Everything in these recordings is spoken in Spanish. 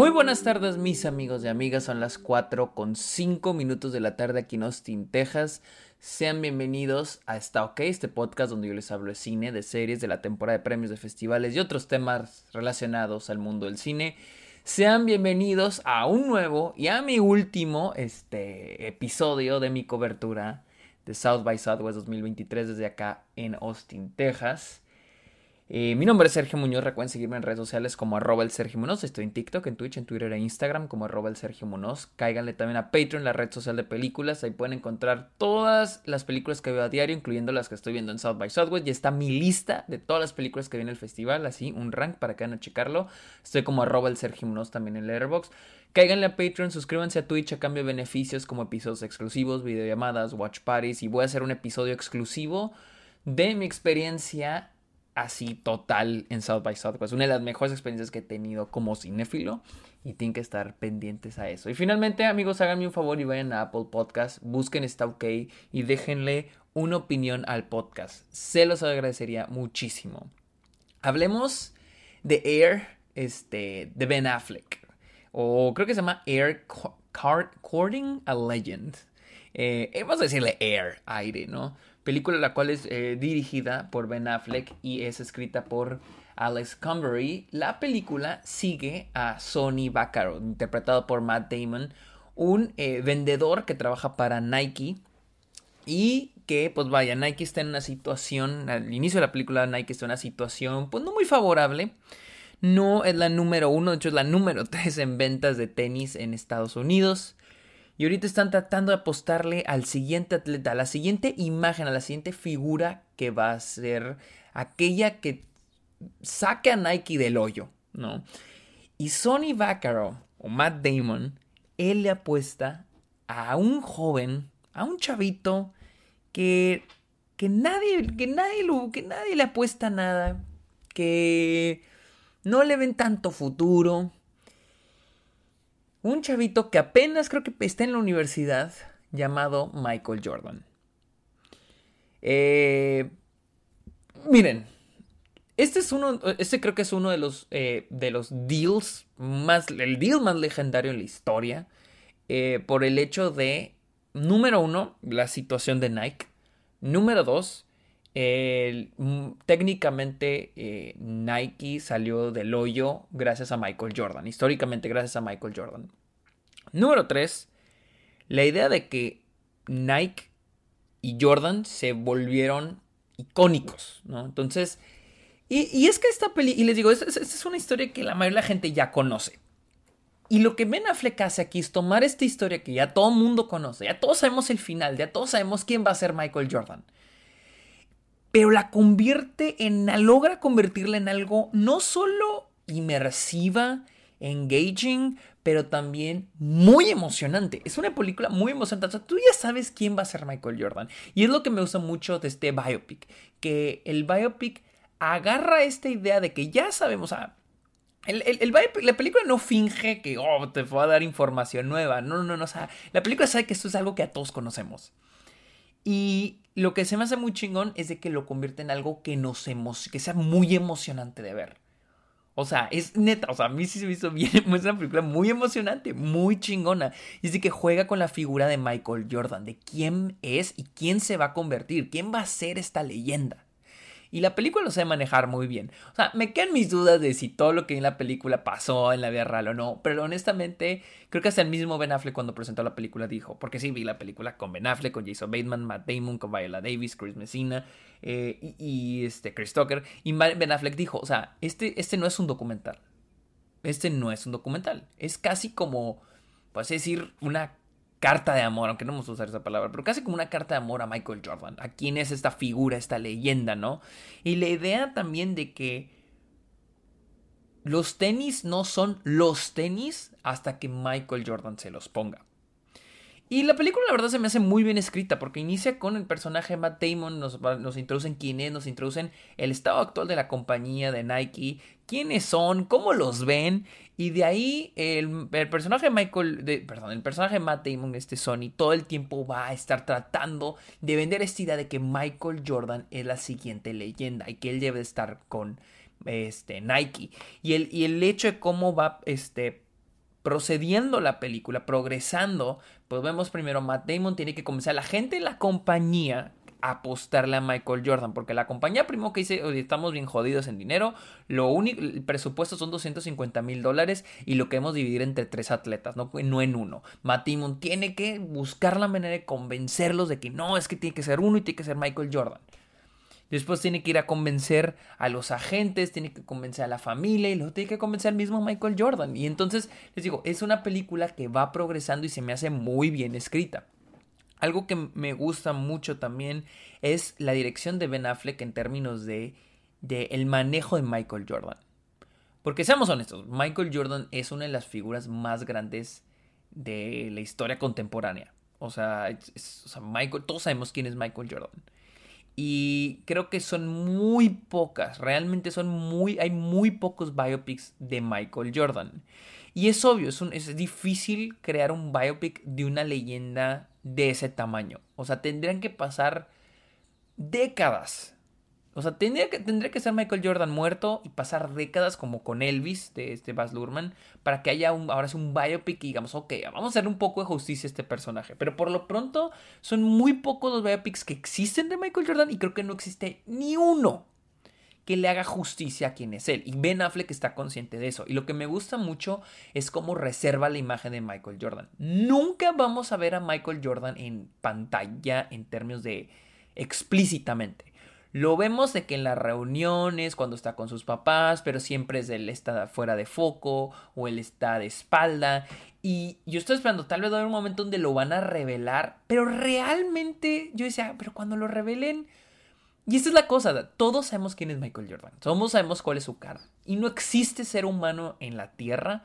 Muy buenas tardes mis amigos y amigas, son las 4 con 5 minutos de la tarde aquí en Austin, Texas. Sean bienvenidos a Está OK, este podcast donde yo les hablo de cine, de series, de la temporada de premios, de festivales y otros temas relacionados al mundo del cine. Sean bienvenidos a un nuevo y a mi último este, episodio de mi cobertura de South by Southwest 2023 desde acá en Austin, Texas. Eh, mi nombre es Sergio Muñoz, recuerden seguirme en redes sociales como arroba el Sergio Muñoz, estoy en TikTok, en Twitch, en Twitter e Instagram como arroba el Sergio Muñoz, cáiganle también a Patreon, la red social de películas, ahí pueden encontrar todas las películas que veo a diario, incluyendo las que estoy viendo en South by Southwest, y está mi lista de todas las películas que viene el festival, así un rank para que vayan a checarlo, estoy como arroba el Sergio Muñoz también en Letterboxd, Cáiganle a Patreon, suscríbanse a Twitch a cambio de beneficios como episodios exclusivos, videollamadas, watch parties y voy a hacer un episodio exclusivo de mi experiencia así total en South by Southwest. Una de las mejores experiencias que he tenido como cinéfilo y tienen que estar pendientes a eso. Y finalmente, amigos, háganme un favor y vayan a Apple Podcast, busquen Está OK y déjenle una opinión al podcast. Se los agradecería muchísimo. Hablemos de Air, este, de Ben Affleck. O creo que se llama Air Courting a Legend. Eh, vamos a decirle Air, aire, ¿no? Película la cual es eh, dirigida por Ben Affleck y es escrita por Alex Cumbery. La película sigue a Sonny Vaccaro, interpretado por Matt Damon, un eh, vendedor que trabaja para Nike y que, pues vaya, Nike está en una situación, al inicio de la película Nike está en una situación, pues no muy favorable. No es la número uno, de hecho es la número tres en ventas de tenis en Estados Unidos. Y ahorita están tratando de apostarle al siguiente atleta, a la siguiente imagen, a la siguiente figura que va a ser aquella que saque a Nike del hoyo, ¿no? Y Sonny Vaccaro o Matt Damon, él le apuesta a un joven, a un chavito que, que nadie, que nadie, que nadie le apuesta nada, que no le ven tanto futuro, un chavito que apenas creo que está en la universidad llamado Michael Jordan. Eh, miren, este es uno, este creo que es uno de los, eh, de los deals más, el deal más legendario en la historia, eh, por el hecho de, número uno, la situación de Nike, número dos, técnicamente eh, Nike salió del hoyo gracias a Michael Jordan, históricamente gracias a Michael Jordan. Número 3, la idea de que Nike y Jordan se volvieron icónicos, ¿no? Entonces, y, es que esta peli, y les digo, esta es una historia que la mayoría de la gente ya conoce. Y lo que Ben Affleck hace aquí es tomar esta historia que ya todo el mundo conoce, ya todos sabemos el final, ya todos sabemos quién va a ser Michael Jordan pero la convierte en, logra convertirla en algo no solo inmersiva, engaging, pero también muy emocionante. Es una película muy emocionante. O sea, tú ya sabes quién va a ser Michael Jordan. Y es lo que me gusta mucho de este biopic, que el biopic agarra esta idea de que ya sabemos, a la película no finge que oh, te va a dar información nueva. No, no, no. O sea, la película sabe que esto es algo que a todos conocemos. Y lo que se me hace muy chingón es de que lo convierte en algo que nos que sea muy emocionante de ver. O sea, es neta, o sea, a mí sí se me hizo bien, es una película muy emocionante, muy chingona. Y es de que juega con la figura de Michael Jordan, de quién es y quién se va a convertir, quién va a ser esta leyenda. Y la película lo sabe manejar muy bien. O sea, me quedan mis dudas de si todo lo que en la película pasó en la vida real o no. Pero honestamente, creo que hasta el mismo Ben Affleck cuando presentó la película dijo. Porque sí, vi la película con Ben Affleck, con Jason Bateman, Matt Damon, con Viola Davis, Chris Messina eh, y, este, Chris Tucker. Y Ben Affleck dijo, o sea, este, este no es un documental. Este no es un documental. Es casi como, pues decir, una carta de amor, aunque no vamos a usar esa palabra, pero casi como una carta de amor a Michael Jordan, a quién es esta figura, esta leyenda, ¿no? Y la idea también de que los tenis no son los tenis hasta que Michael Jordan se los ponga. Y la película, la verdad, se me hace muy bien escrita porque inicia con el personaje Matt Damon, nos, nos introducen quién es, nos introducen el estado actual de la compañía de Nike, quiénes son, cómo los ven, y de ahí el, personaje de Michael, de, perdón, el personaje Matt Damon, este Sony, todo el tiempo va a estar tratando de vender esta idea de que Michael Jordan es la siguiente leyenda y que él debe estar con este, Nike. Y el, y el hecho de cómo va este, procediendo la película, progresando, pues vemos primero Matt Damon tiene que comenzar la gente de la compañía apostarle a Michael Jordan, porque la compañía primero que dice, estamos bien jodidos en dinero, lo único, el presupuesto son 250 mil dólares y lo queremos dividir entre tres atletas, no, no en uno. Matt Damon tiene que buscar la manera de convencerlos de que no, es que tiene que ser uno y tiene que ser Michael Jordan. Después tiene que ir a convencer a los agentes, tiene que convencer a la familia y luego tiene que convencer al mismo Michael Jordan. Y entonces, les digo, es una película que va progresando y se me hace muy bien escrita. Algo que me gusta mucho también es la dirección de Ben Affleck en términos de, de el manejo de Michael Jordan. Porque seamos honestos, Michael Jordan es una de las figuras más grandes de la historia contemporánea. O sea, Michael, todos sabemos quién es Michael Jordan. Y creo que son muy pocas, realmente son muy, hay muy pocos biopics de Michael Jordan. Y es obvio, es, es difícil crear un biopic de una leyenda de ese tamaño. O sea, tendrían que pasar décadas. O sea, tendría que, tendría que ser Michael Jordan muerto y pasar décadas como con Elvis de este Baz Luhrmann para que haya un, ahora es un biopic y digamos, ok, vamos a hacer un poco de justicia a este personaje. Pero por lo pronto son muy pocos los biopics que existen de Michael Jordan y creo que no existe ni uno que le haga justicia a quien es él. Y Ben Affleck está consciente de eso. Y lo que me gusta mucho es cómo reserva la imagen de Michael Jordan. Nunca vamos a ver a Michael Jordan en pantalla en términos de explícitamente. Lo vemos de que en las reuniones, cuando está con sus papás, pero siempre es él está fuera de foco o él está de espalda. Y yo estoy esperando, tal vez va a haber un momento donde lo van a revelar, pero realmente yo decía, pero cuando lo revelen, y esta es la cosa, todos sabemos quién es Michael Jordan, todos sabemos cuál es su cara. Y no existe ser humano en la Tierra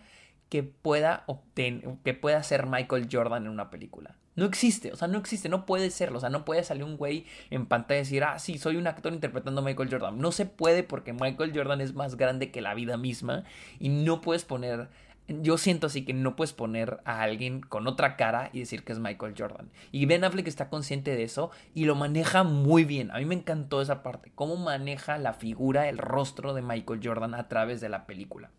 que pueda, obtener, que pueda ser Michael Jordan en una película. No existe, o sea, no existe, no puede serlo, o sea, no puede salir un güey en pantalla y decir, ah, sí, soy un actor interpretando a Michael Jordan. No se puede porque Michael Jordan es más grande que la vida misma y no puedes poner yo siento así que no puedes poner a alguien con otra cara y decir que es Michael Jordan. Y Ben Affleck está consciente de eso y lo maneja muy bien. A mí me encantó esa parte, cómo maneja la figura, el rostro de Michael Jordan a través de la película.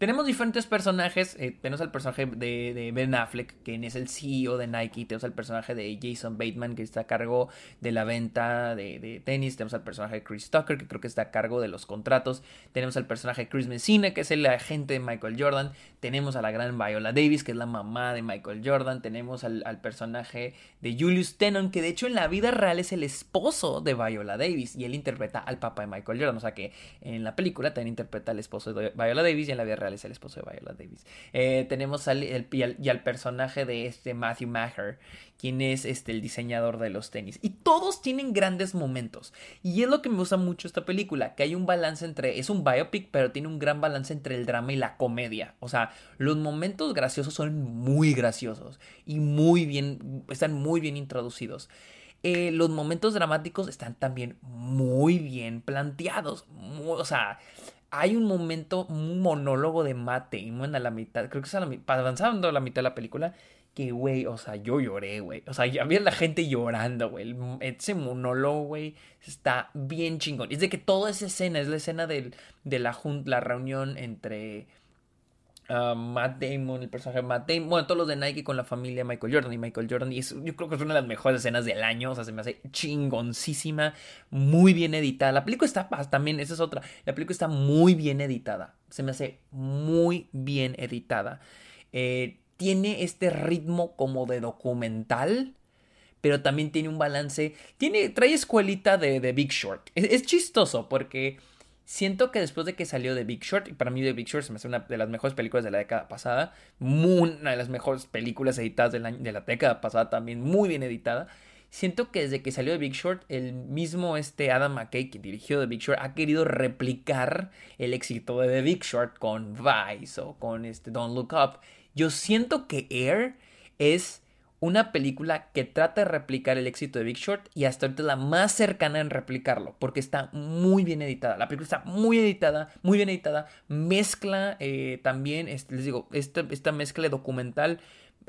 Tenemos diferentes personajes. Eh, tenemos al personaje de, Ben Affleck, quien es el CEO de Nike. Tenemos al personaje de Jason Bateman, que está a cargo de la venta de, tenis. Tenemos al personaje de Chris Tucker, que creo que está a cargo de los contratos. Tenemos al personaje de Chris Messina, que es el agente de Michael Jordan. Tenemos a la gran Viola Davis, que es la mamá de Michael Jordan. Tenemos al, al personaje de Julius Tenon, que de hecho en la vida real es el esposo de Viola Davis. Y él interpreta al papá de Michael Jordan. O sea que en la película también interpreta al esposo de Viola Davis y en la vida real es el esposo de Viola Davis. Eh, tenemos al, y, al, personaje de este Matthew Maher, quien es este, el diseñador de los tenis. Y todos tienen grandes momentos. Y es lo que me gusta mucho esta película, que hay un balance entre, es un biopic, pero tiene un gran balance entre el drama y la comedia. O sea, los momentos graciosos son muy graciosos y muy bien, están muy bien introducidos. Eh, los momentos dramáticos están también muy bien planteados. o sea, hay un momento, monólogo de Matt Damon a la mitad, creo que es a la, avanzando a la mitad de la película, que, güey, o sea, yo lloré, güey. O sea, había la gente llorando, güey. Ese monólogo, güey, está bien chingón. Es de que toda esa escena, es la escena de la, la reunión entre Matt Damon, el personaje de Matt Damon, bueno, todos los de Nike con la familia Michael Jordan y Michael Jordan. Y yo creo que es una de las mejores escenas del año. O sea, se me hace chingoncísima, muy bien editada. La película está también, esa es otra. La película está muy bien editada. Se me hace muy bien editada. Eh, tiene este ritmo como de documental. Pero también tiene un balance. Tiene. Trae escuelita de, de Big Short. es chistoso porque Siento que después de que salió de Big Short, y para mí The Big Short se me hace una de las mejores películas de la década pasada, una de las mejores películas editadas de la, de la década pasada también, muy bien editada. Siento que desde que salió de Big Short, el mismo este Adam McKay que dirigió The Big Short ha querido replicar el éxito de The Big Short con Vice o con este Don't Look Up. Yo siento que Air es una película que trata de replicar el éxito de Big Short y hasta ahorita la más cercana en replicarlo, porque está muy bien editada. La película está muy editada, muy bien editada. Mezcla eh, también, les digo, esta, esta mezcla documental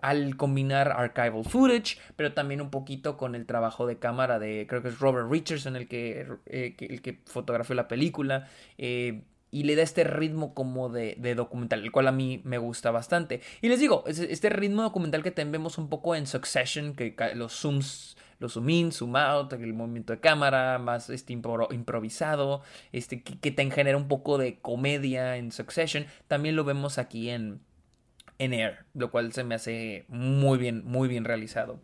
al combinar archival footage, pero también un poquito con el trabajo de cámara de, creo que es Robert Richardson el que, eh, el que fotografió la película. Eh, y le da este ritmo como de, documental, el cual a mí me gusta bastante. Y les digo, este ritmo documental que también vemos un poco en Succession, que los zooms, los zoom in, zoom out, el movimiento de cámara, más este improvisado, este, que, que te genera un poco de comedia en Succession, también lo vemos aquí en, en Air, lo cual se me hace muy bien, muy bien realizado.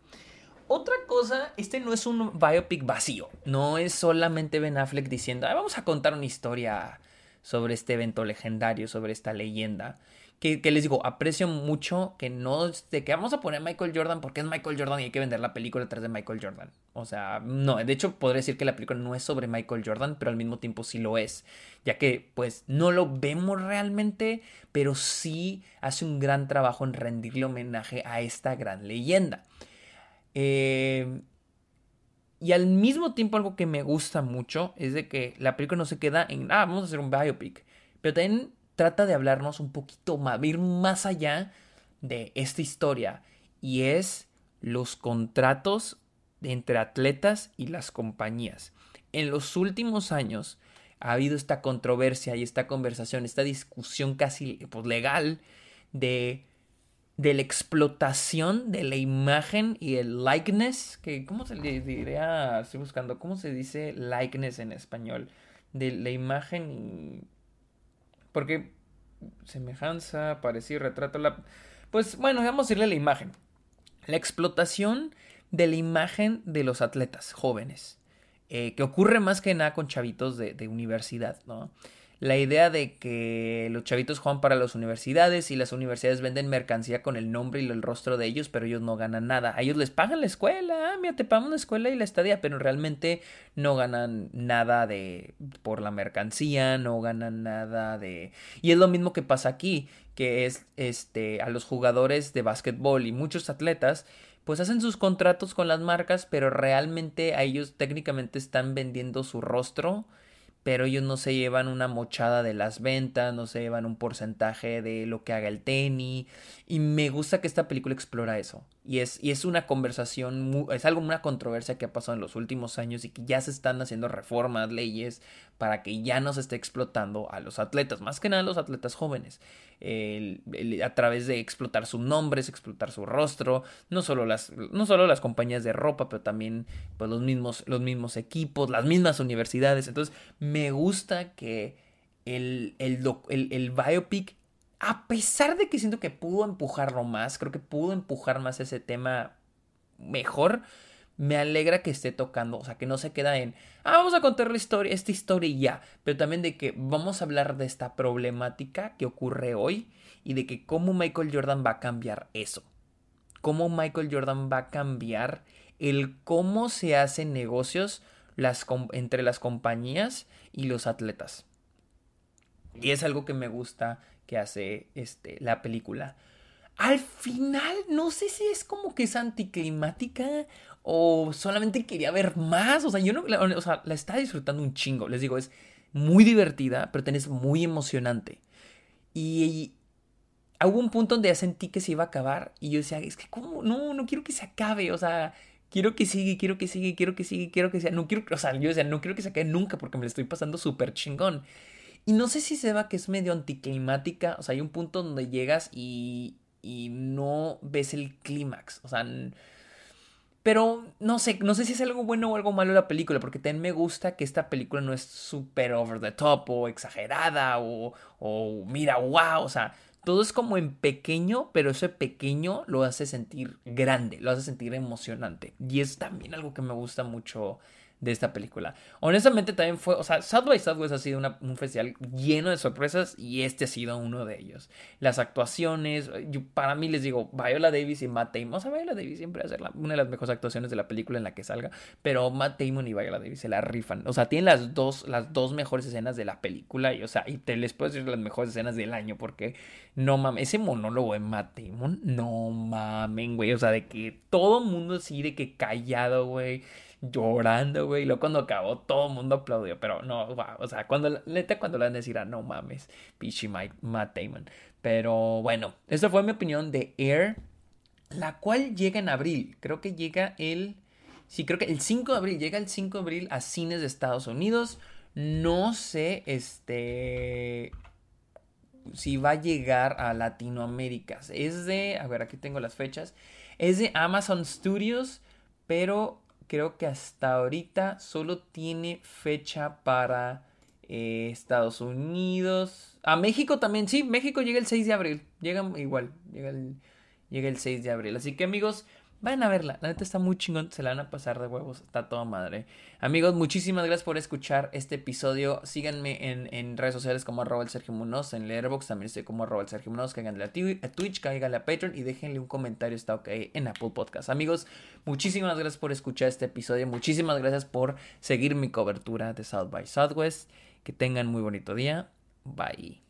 Otra cosa, este no es un biopic vacío, no es solamente Ben Affleck diciendo, vamos a contar una historia sobre este evento legendario, sobre esta leyenda. Que, les digo, aprecio mucho que no de que vamos a poner Michael Jordan porque es Michael Jordan y hay que vender la película detrás de Michael Jordan. O sea, no, de hecho podría decir que la película no es sobre Michael Jordan, pero al mismo tiempo sí lo es, ya que pues no lo vemos realmente, pero sí hace un gran trabajo en rendirle homenaje a esta gran leyenda. Eh, y al mismo tiempo algo que me gusta mucho es de que la película no se queda en, ah, vamos a hacer un biopic, pero también trata de hablarnos un poquito más, ir más allá de esta historia y es los contratos entre atletas y las compañías. En los últimos años ha habido esta controversia y esta conversación, esta discusión casi pues, legal de de la explotación de la imagen y el likeness, que ¿cómo se le diría? Estoy buscando, ¿cómo se dice likeness en español? De la imagen porque semejanza, parecido, retrato, la... pues bueno, vamos a decirle la imagen. La explotación de la imagen de los atletas jóvenes, eh, que ocurre más que nada con chavitos de, de universidad, ¿no? La idea de que los chavitos juegan para las universidades y las universidades venden mercancía con el nombre y el rostro de ellos, pero ellos no ganan nada. A ellos les pagan la escuela, ah, mira, te pagamos la escuela y la estadía, pero realmente no ganan nada de por la mercancía, no ganan nada de y es lo mismo que pasa aquí, que es este a los jugadores de básquetbol y muchos atletas pues hacen sus contratos con las marcas, pero realmente a ellos técnicamente están vendiendo su rostro pero ellos no se llevan una mochada de las ventas, no se llevan un porcentaje de lo que haga el tenis. Y me gusta que esta película explora eso. Y es, y es una conversación, es algo, una controversia que ha pasado en los últimos años y que ya se están haciendo reformas, leyes, para que ya no se esté explotando a los atletas, más que nada a los atletas jóvenes, a través de explotar sus nombres, explotar su rostro, no solo las, no solo las compañías de ropa, pero también pues, los, mismos, los mismos equipos, las mismas universidades. Entonces, me gusta que el, el, el, el biopic a pesar de que siento que pudo empujarlo más, creo que pudo empujar más ese tema mejor, me alegra que esté tocando, o sea, que no se queda en, ah, vamos a contar la historia, esta historia y ya, pero también de que vamos a hablar de esta problemática que ocurre hoy y de que cómo Michael Jordan va a cambiar eso. Cómo Michael Jordan va a cambiar el cómo se hacen negocios las, entre las compañías y los atletas. Y es algo que me gusta que hace este, la película. Al final, no sé si es como que es anticlimática o solamente quería ver más. O sea, yo no, la, o sea, la estaba disfrutando un chingo. Les digo, es muy divertida, pero tenés muy emocionante. Y, hubo un punto donde ya sentí que se iba a acabar y yo decía, es que como, no, no quiero que se acabe, o sea, quiero que siga, quiero que siga, quiero que siga, quiero que sea, no quiero, o sea, yo decía, no quiero que se acabe nunca porque me lo estoy pasando súper chingón. Y no sé si se va que es medio anticlimática. O sea, hay un punto donde llegas y, y no ves el clímax. O sea, pero no sé, no sé si es algo bueno o algo malo la película, porque también me gusta que esta película no es súper over the top o exagerada o, o mira, wow, o sea, todo es como en pequeño, pero ese pequeño lo hace sentir grande, lo hace sentir emocionante. Y es también algo que me gusta mucho de esta película. Honestamente también fue, o sea, South by Southwest ha sido un festival lleno de sorpresas y este ha sido uno de ellos. Las actuaciones, para mí les digo, Viola Davis y Matt Damon, o sea, Viola Davis siempre va a ser una de las mejores actuaciones de la película en la que salga, pero Matt Damon y Viola Davis se la rifan, o sea, tienen las dos, las dos mejores escenas de la película y, o sea, y te les puedo decir las mejores escenas del año porque, no mames, ese monólogo de Matt Damon, no mames, güey, o sea, de que todo mundo así, de que callado, güey llorando, güey. Y luego cuando acabó, todo el mundo aplaudió. Pero no, o sea, cuando, neta, cuando le van a decir, ah, no mames, Pichi Matt Damon. Pero bueno, esta fue mi opinión de Air, la cual llega en abril. Creo que llega el. Sí, creo que el 5 de abril, llega el 5 de abril a cines de Estados Unidos. No sé, este, si va a llegar a Latinoamérica. Es de, a ver, aquí tengo las fechas. Es de Amazon Studios, pero creo que hasta ahorita solo tiene fecha para eh, Estados Unidos. A México también, sí, México llega el 6 de abril. Llega igual, llega el, llega el 6 de abril. Así que amigos, Vayan a verla, la neta está muy chingón, se la van a pasar de huevos, está toda madre. Amigos, muchísimas gracias por escuchar este episodio. Síganme en, redes sociales como arroba el Sergio Munoz, en Letterboxd también estoy como arroba el Sergio Munoz, cáiganle a, a Twitch, cáiganle a Patreon y déjenle un comentario, está ok, en Apple Podcast. Amigos, muchísimas gracias por escuchar este episodio, muchísimas gracias por seguir mi cobertura de South by Southwest. Que tengan muy bonito día, bye.